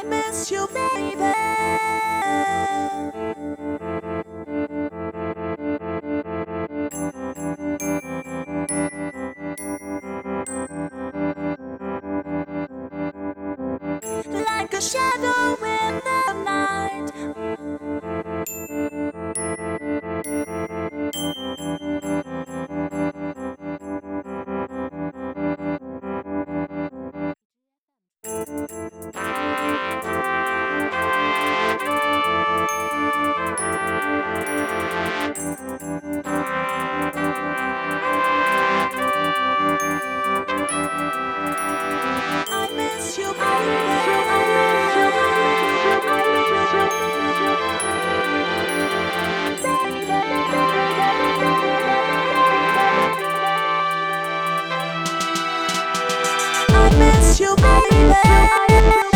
I miss you, baby. Like a shadow you, baby.